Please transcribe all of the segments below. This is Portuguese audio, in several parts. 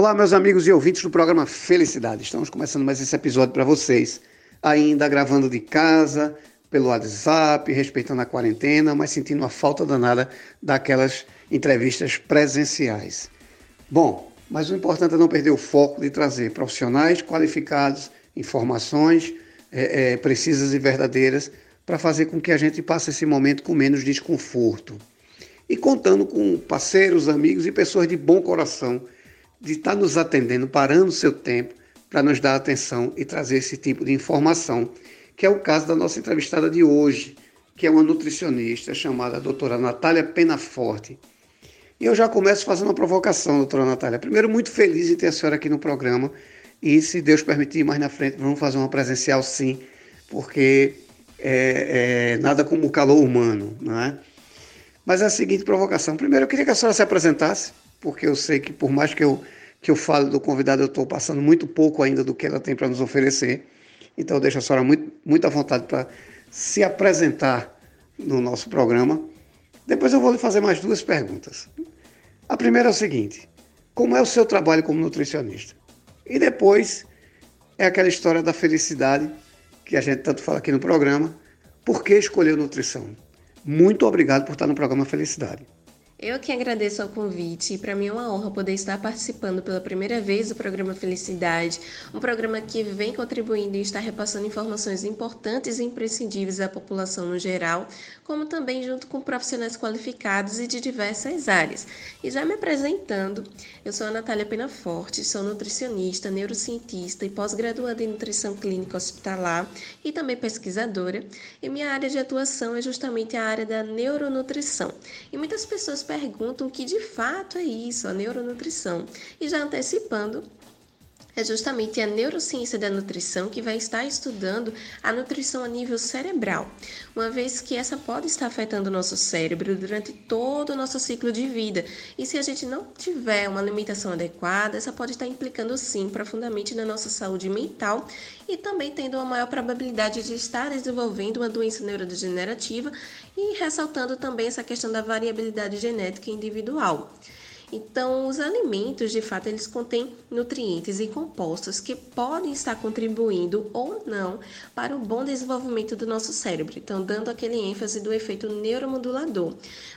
Olá, meus amigos e ouvintes do programa Felicidade. Estamos começando mais esse episódio para vocês. Ainda gravando de casa, pelo WhatsApp, respeitando a quarentena, mas sentindo uma falta danada daquelas entrevistas presenciais. Bom, mas o importante é não perder o foco de trazer profissionais qualificados, informações é, é, precisas e verdadeiras para fazer com que a gente passe esse momento com menos desconforto. E contando com parceiros, amigos e pessoas de bom coração de estar nos atendendo, parando o seu tempo para nos dar atenção e trazer esse tipo de informação, que é o caso da nossa entrevistada de hoje, que é uma nutricionista chamada doutora Natália Penaforte. E eu já começo fazendo uma provocação, doutora Natália. Primeiro, muito feliz de ter a senhora aqui no programa. E se Deus permitir, mais na frente, vamos fazer uma presencial sim, porque é, é nada como o calor humano, não é? Mas é a seguinte provocação. Primeiro, eu queria que a senhora se apresentasse, porque eu sei que por mais que eu, que eu fale do convidado, eu estou passando muito pouco ainda do que ela tem para nos oferecer. Então eu deixo a senhora muito, muito à vontade para se apresentar no nosso programa. Depois eu vou lhe fazer mais duas perguntas. A primeira é o seguinte: como é o seu trabalho como nutricionista? E depois é aquela história da felicidade que a gente tanto fala aqui no programa. Por que escolheu nutrição? Muito obrigado por estar no programa Felicidade. Eu que agradeço ao convite e para mim é uma honra poder estar participando pela primeira vez do programa Felicidade, um programa que vem contribuindo e está repassando informações importantes e imprescindíveis à população no geral, como também junto com profissionais qualificados e de diversas áreas. E já me apresentando, eu sou a Natália Penaforte, sou nutricionista, neurocientista e pós-graduada em nutrição clínica hospitalar e também pesquisadora, e minha área de atuação é justamente a área da neuronutrição. E muitas pessoas perguntam o que de fato é isso, a neuronutrição. E já antecipando, é justamente a neurociência da nutrição que vai estar estudando a nutrição a nível cerebral, uma vez que essa pode estar afetando o nosso cérebro durante todo o nosso ciclo de vida. E se a gente não tiver uma alimentação adequada, essa pode estar implicando sim profundamente na nossa saúde mental e também tendo uma maior probabilidade de estar desenvolvendo uma doença neurodegenerativa e ressaltando também essa questão da variabilidade genética individual. Então, os alimentos, de fato, eles contêm nutrientes e compostos que podem estar contribuindo ou não para o bom desenvolvimento do nosso cérebro, então dando aquele ênfase do efeito neuromodulador.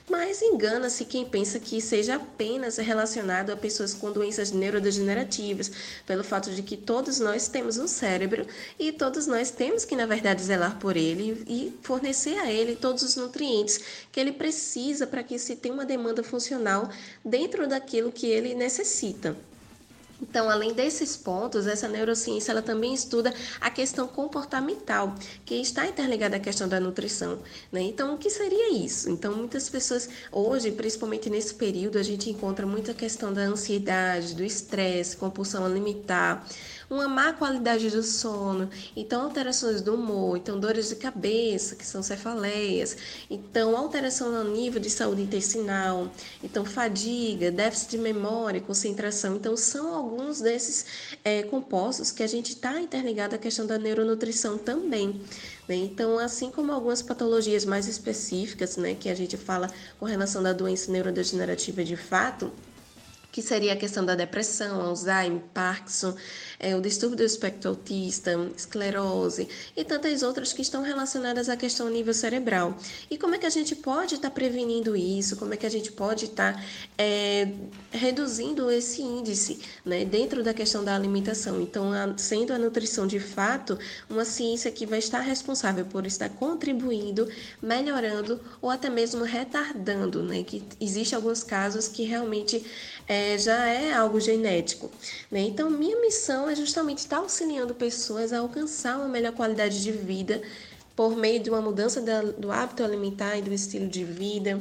Mas engana-se quem pensa que seja apenas relacionado a pessoas com doenças neurodegenerativas, pelo fato de que todos nós temos um cérebro e todos nós temos que, na verdade, zelar por ele e fornecer a ele todos os nutrientes que ele precisa para que se tenha uma demanda funcional dentro dentro daquilo que ele necessita. Então, além desses pontos, essa neurociência ela também estuda a questão comportamental, que está interligada à questão da nutrição. Né? Então, o que seria isso? Então, muitas pessoas, hoje, principalmente nesse período, a gente encontra muita questão da ansiedade, do estresse, compulsão alimentar, uma má qualidade do sono, então alterações do humor, então dores de cabeça, que são cefaleias, então alteração no nível de saúde intestinal, então fadiga, déficit de memória, concentração, então são alguns desses é, compostos que a gente está interligado à questão da neuronutrição também. Né? Então, assim como algumas patologias mais específicas, né, que a gente fala com relação da doença neurodegenerativa de fato, que seria a questão da depressão, Alzheimer, Parkinson, é, o distúrbio do espectro autista, esclerose e tantas outras que estão relacionadas à questão nível cerebral. E como é que a gente pode estar tá prevenindo isso? Como é que a gente pode estar tá, é, reduzindo esse índice né, dentro da questão da alimentação? Então, a, sendo a nutrição de fato uma ciência que vai estar responsável por estar contribuindo, melhorando ou até mesmo retardando, né? Que existe alguns casos que realmente é, já é algo genético. Né? Então, minha missão é justamente estar auxiliando pessoas a alcançar uma melhor qualidade de vida por meio de uma mudança da, do hábito alimentar e do estilo de vida,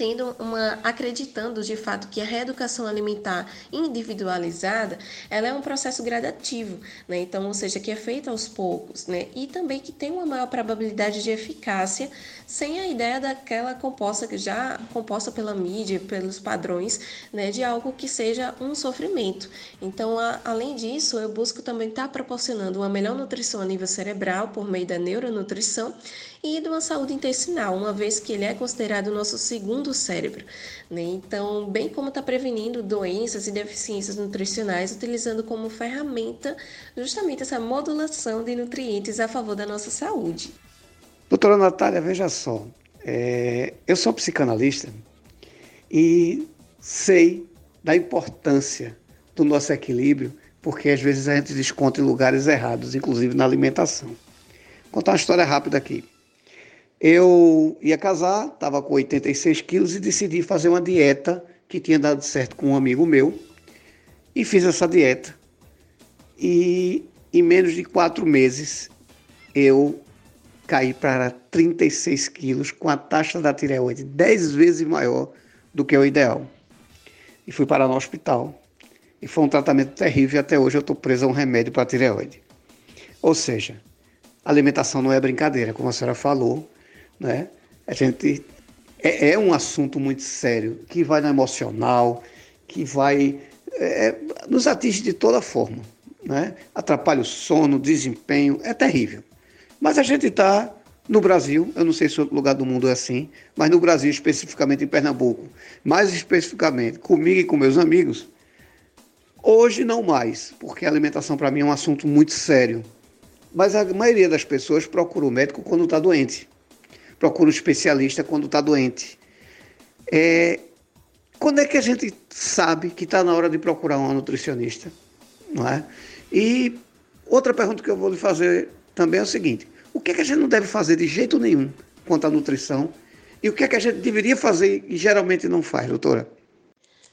tendo uma acreditando de fato que a reeducação alimentar individualizada ela é um processo gradativo, né? Então, ou seja, que é feito aos poucos, né? E também que tem uma maior probabilidade de eficácia sem a ideia daquela composta que já composta pela mídia, pelos padrões, né, de algo que seja um sofrimento. Então, a, além disso, eu busco também estar proporcionando uma melhor nutrição a nível cerebral por meio da neuronutrição e de uma saúde intestinal, uma vez que ele é considerado o nosso segundo cérebro. Né? Então, bem como está prevenindo doenças e deficiências nutricionais, utilizando como ferramenta justamente essa modulação de nutrientes a favor da nossa saúde. Doutora Natália, veja só, é, eu sou psicanalista e sei da importância do nosso equilíbrio, porque às vezes a gente desconta em lugares errados, inclusive na alimentação. Vou contar uma história rápida aqui. Eu ia casar, estava com 86 quilos e decidi fazer uma dieta que tinha dado certo com um amigo meu e fiz essa dieta. E em menos de quatro meses eu caí para 36 quilos com a taxa da tireoide 10 vezes maior do que o ideal. E fui parar no hospital. E foi um tratamento terrível e até hoje eu estou preso a um remédio para tireoide. Ou seja, alimentação não é brincadeira, como a senhora falou, né? A gente é, é um assunto muito sério que vai no emocional, que vai é, é nos atinge de toda forma, né? Atrapalha o sono, o desempenho, é terrível. Mas a gente está no Brasil, eu não sei se outro lugar do mundo é assim, mas no Brasil, especificamente em Pernambuco, mais especificamente comigo e com meus amigos, hoje não mais, porque a alimentação para mim é um assunto muito sério. Mas a maioria das pessoas procura o médico quando está doente procura um especialista quando está doente. É, quando é que a gente sabe que está na hora de procurar uma nutricionista? Não é? E outra pergunta que eu vou lhe fazer também é o seguinte: o que é que a gente não deve fazer de jeito nenhum quanto à nutrição? E o que é que a gente deveria fazer e geralmente não faz, doutora?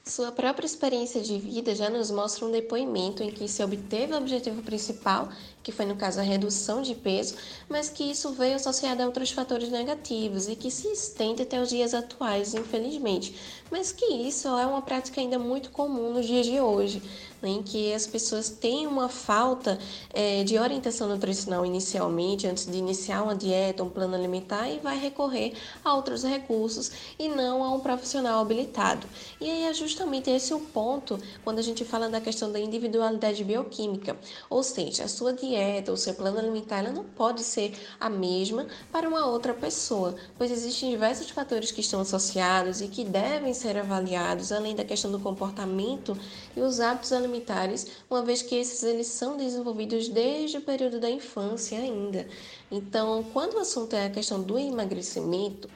Sua própria experiência de vida já nos mostra um depoimento em que se obteve o objetivo principal, que foi no caso a redução de peso, mas que isso veio associado a outros fatores negativos e que se estende até os dias atuais, infelizmente. Mas que isso é uma prática ainda muito comum nos dias de hoje em que as pessoas têm uma falta é, de orientação nutricional inicialmente, antes de iniciar uma dieta, um plano alimentar, e vai recorrer a outros recursos e não a um profissional habilitado. E aí é justamente esse o ponto quando a gente fala da questão da individualidade bioquímica, ou seja, a sua dieta, o seu plano alimentar, ela não pode ser a mesma para uma outra pessoa, pois existem diversos fatores que estão associados e que devem ser avaliados, além da questão do comportamento e os hábitos alimentares uma vez que esses eles são desenvolvidos desde o período da infância ainda. Então, quando o assunto é a questão do emagrecimento,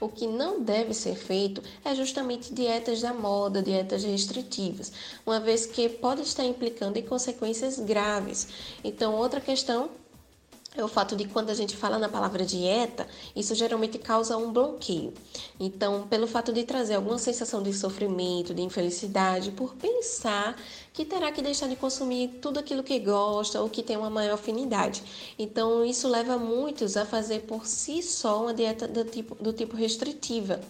o que não deve ser feito é justamente dietas da moda, dietas restritivas, uma vez que pode estar implicando em consequências graves. Então, outra questão é o fato de quando a gente fala na palavra dieta, isso geralmente causa um bloqueio. Então, pelo fato de trazer alguma sensação de sofrimento, de infelicidade, por pensar que terá que deixar de consumir tudo aquilo que gosta ou que tem uma maior afinidade. Então, isso leva muitos a fazer por si só uma dieta do tipo, do tipo restritiva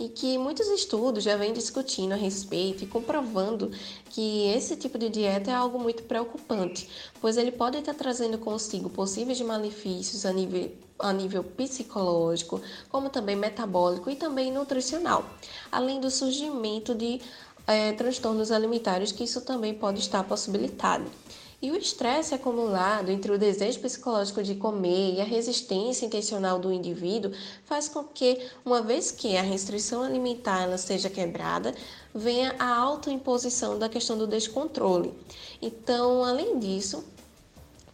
e que muitos estudos já vêm discutindo a respeito e comprovando que esse tipo de dieta é algo muito preocupante, pois ele pode estar trazendo consigo possíveis malefícios a nível a nível psicológico, como também metabólico e também nutricional, além do surgimento de é, transtornos alimentares que isso também pode estar possibilitado. E o estresse acumulado entre o desejo psicológico de comer e a resistência intencional do indivíduo faz com que, uma vez que a restrição alimentar ela seja quebrada, venha a autoimposição da questão do descontrole. Então, além disso,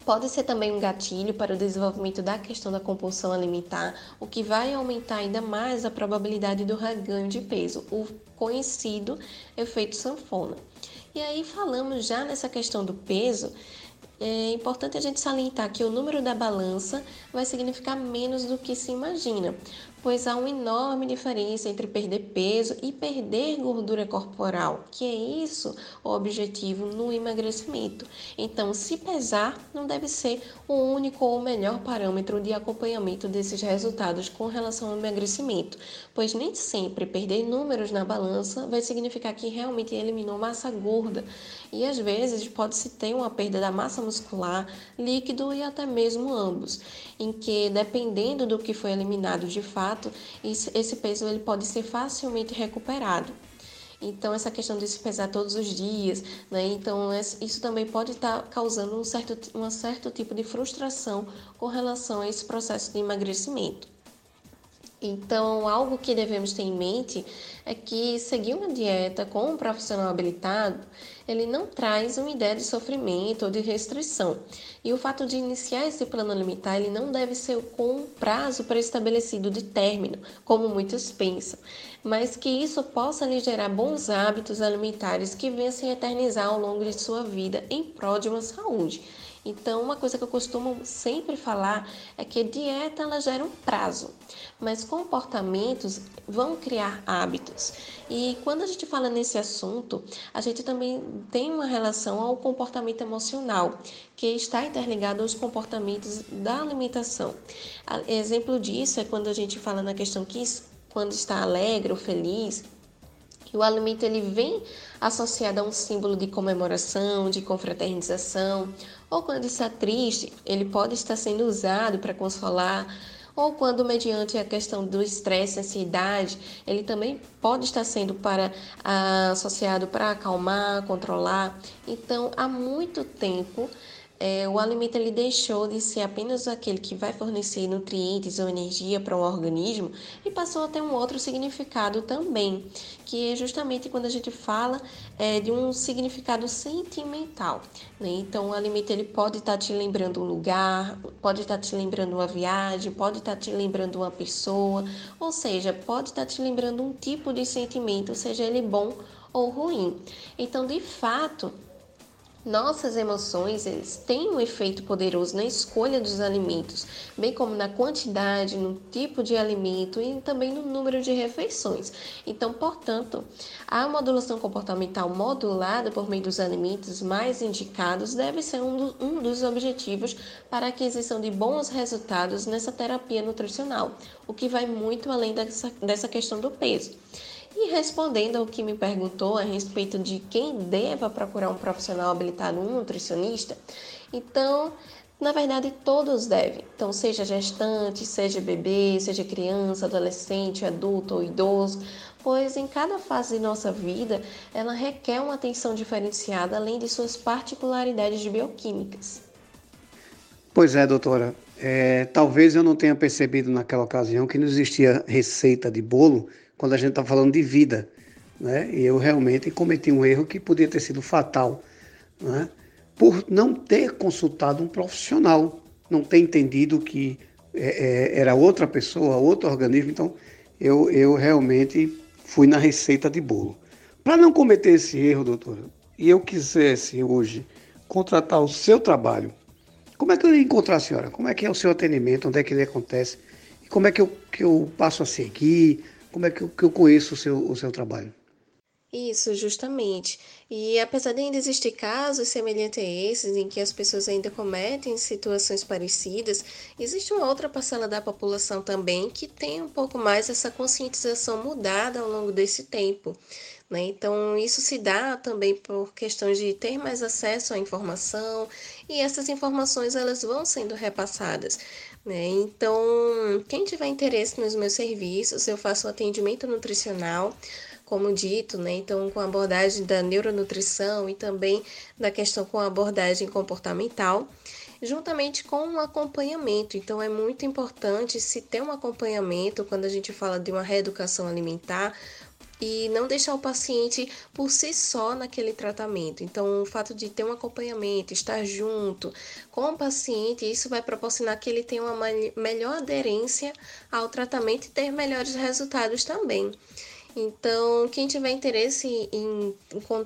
Pode ser também um gatilho para o desenvolvimento da questão da compulsão alimentar, o que vai aumentar ainda mais a probabilidade do reganho de peso, o conhecido efeito sanfona. E aí falamos já nessa questão do peso, é importante a gente salientar que o número da balança vai significar menos do que se imagina, pois há uma enorme diferença entre perder peso e perder gordura corporal, que é isso o objetivo no emagrecimento. Então, se pesar não deve ser o único ou melhor parâmetro de acompanhamento desses resultados com relação ao emagrecimento, pois nem sempre perder números na balança vai significar que realmente eliminou massa gorda, e às vezes pode-se ter uma perda da massa muscular, líquido e até mesmo ambos, em que dependendo do que foi eliminado de fato, esse peso ele pode ser facilmente recuperado. Então, essa questão de se pesar todos os dias, né? Então, isso também pode estar tá causando um certo, um certo tipo de frustração com relação a esse processo de emagrecimento. Então, algo que devemos ter em mente é que seguir uma dieta com um profissional habilitado, ele não traz uma ideia de sofrimento ou de restrição. E o fato de iniciar esse plano alimentar, ele não deve ser com um prazo pré-estabelecido de término, como muitos pensam, mas que isso possa lhe gerar bons hábitos alimentares que venham se eternizar ao longo de sua vida em prol de uma saúde. Então, uma coisa que eu costumo sempre falar é que dieta ela gera um prazo, mas comportamentos vão criar hábitos. E quando a gente fala nesse assunto, a gente também tem uma relação ao comportamento emocional, que está interligado aos comportamentos da alimentação. Exemplo disso é quando a gente fala na questão que quando está alegre ou feliz, o alimento ele vem associado a um símbolo de comemoração, de confraternização, ou quando está triste, ele pode estar sendo usado para consolar, ou quando, mediante a questão do estresse, ansiedade, ele também pode estar sendo para ah, associado para acalmar, controlar. Então, há muito tempo é, o alimento ele deixou de ser apenas aquele que vai fornecer nutrientes ou energia para o organismo e passou a ter um outro significado também, que é justamente quando a gente fala é, de um significado sentimental. Né? Então, o alimento ele pode estar te lembrando um lugar, pode estar te lembrando uma viagem, pode estar te lembrando uma pessoa, ou seja, pode estar te lembrando um tipo de sentimento, seja ele bom ou ruim. Então, de fato, nossas emoções eles têm um efeito poderoso na escolha dos alimentos, bem como na quantidade, no tipo de alimento e também no número de refeições. Então, portanto, a modulação comportamental modulada por meio dos alimentos mais indicados deve ser um, do, um dos objetivos para a aquisição de bons resultados nessa terapia nutricional, o que vai muito além dessa, dessa questão do peso. E respondendo ao que me perguntou a respeito de quem deva procurar um profissional habilitado, um nutricionista, então, na verdade, todos devem. Então, seja gestante, seja bebê, seja criança, adolescente, adulto ou idoso, pois em cada fase de nossa vida ela requer uma atenção diferenciada além de suas particularidades bioquímicas. Pois é, doutora. É, talvez eu não tenha percebido naquela ocasião que não existia receita de bolo quando a gente está falando de vida. Né? E eu realmente cometi um erro que podia ter sido fatal, né? por não ter consultado um profissional, não ter entendido que é, é, era outra pessoa, outro organismo. Então, eu, eu realmente fui na receita de bolo. Para não cometer esse erro, doutora, e eu quisesse hoje contratar o seu trabalho, como é que eu ia encontrar a senhora? Como é que é o seu atendimento? Onde é que ele acontece? E como é que eu, que eu passo a seguir? Como é que eu, que eu conheço o seu, o seu trabalho? Isso, justamente. E apesar de ainda existir casos semelhantes a esses, em que as pessoas ainda cometem situações parecidas, existe uma outra parcela da população também que tem um pouco mais essa conscientização mudada ao longo desse tempo. Né? Então, isso se dá também por questões de ter mais acesso à informação e essas informações elas vão sendo repassadas. Né? Então, quem tiver interesse nos meus serviços, eu faço atendimento nutricional, como dito, né? Então, com abordagem da neuronutrição e também da questão com abordagem comportamental, juntamente com um acompanhamento. Então, é muito importante se ter um acompanhamento quando a gente fala de uma reeducação alimentar, e não deixar o paciente por si só naquele tratamento. Então, o fato de ter um acompanhamento, estar junto com o paciente, isso vai proporcionar que ele tenha uma melhor aderência ao tratamento e ter melhores resultados também. Então, quem tiver interesse em,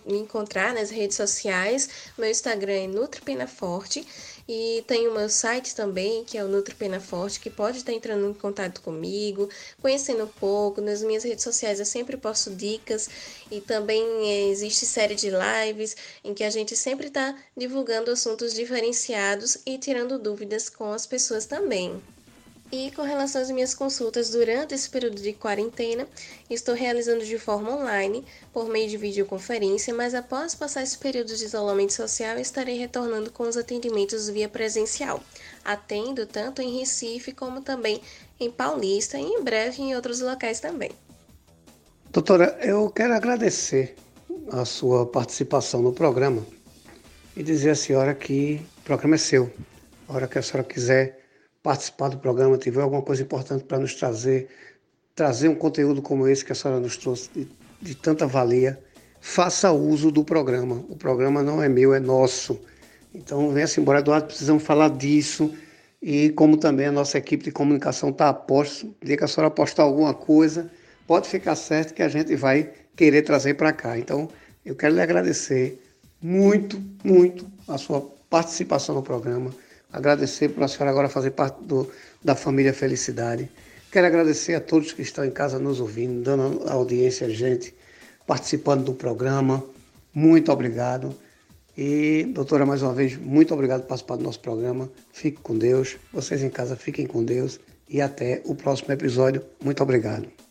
me encontrar nas redes sociais, meu Instagram é NutriPenaforte e tem o meu site também, que é o Nutri Pena Forte, que pode estar entrando em contato comigo, conhecendo um pouco. Nas minhas redes sociais eu sempre posto dicas e também existe série de lives em que a gente sempre está divulgando assuntos diferenciados e tirando dúvidas com as pessoas também. E com relação às minhas consultas durante esse período de quarentena, estou realizando de forma online, por meio de videoconferência, mas após passar esse período de isolamento social, estarei retornando com os atendimentos via presencial. Atendo tanto em Recife como também em Paulista e em breve em outros locais também. Doutora, eu quero agradecer a sua participação no programa e dizer à senhora que o programa é seu. A hora que a senhora quiser participar do programa, tiver alguma coisa importante para nos trazer, trazer um conteúdo como esse que a senhora nos trouxe de, de tanta valia, faça uso do programa. O programa não é meu, é nosso. Então venha-se embora, Eduardo, precisamos falar disso. E como também a nossa equipe de comunicação está a posto, dia que a senhora postar alguma coisa, pode ficar certo que a gente vai querer trazer para cá. Então, eu quero lhe agradecer muito, muito a sua participação no programa. Agradecer por a senhora agora fazer parte do, da família Felicidade. Quero agradecer a todos que estão em casa nos ouvindo, dando audiência a gente, participando do programa. Muito obrigado. E, doutora, mais uma vez, muito obrigado por participar do nosso programa. Fique com Deus. Vocês em casa fiquem com Deus. E até o próximo episódio. Muito obrigado.